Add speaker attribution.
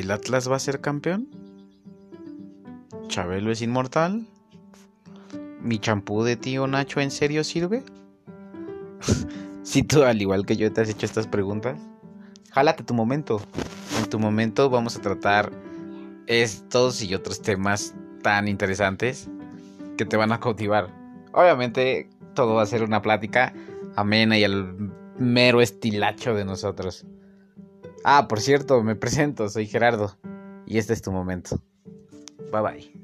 Speaker 1: ¿El Atlas va a ser campeón? ¿Chabelo es inmortal? ¿Mi champú de tío Nacho en serio sirve? si tú, al igual que yo, te has hecho estas preguntas, jálate tu momento. En tu momento vamos a tratar estos y otros temas tan interesantes que te van a cautivar. Obviamente, todo va a ser una plática amena y al mero estilacho de nosotros. Ah, por cierto, me presento, soy Gerardo y este es tu momento. Bye bye.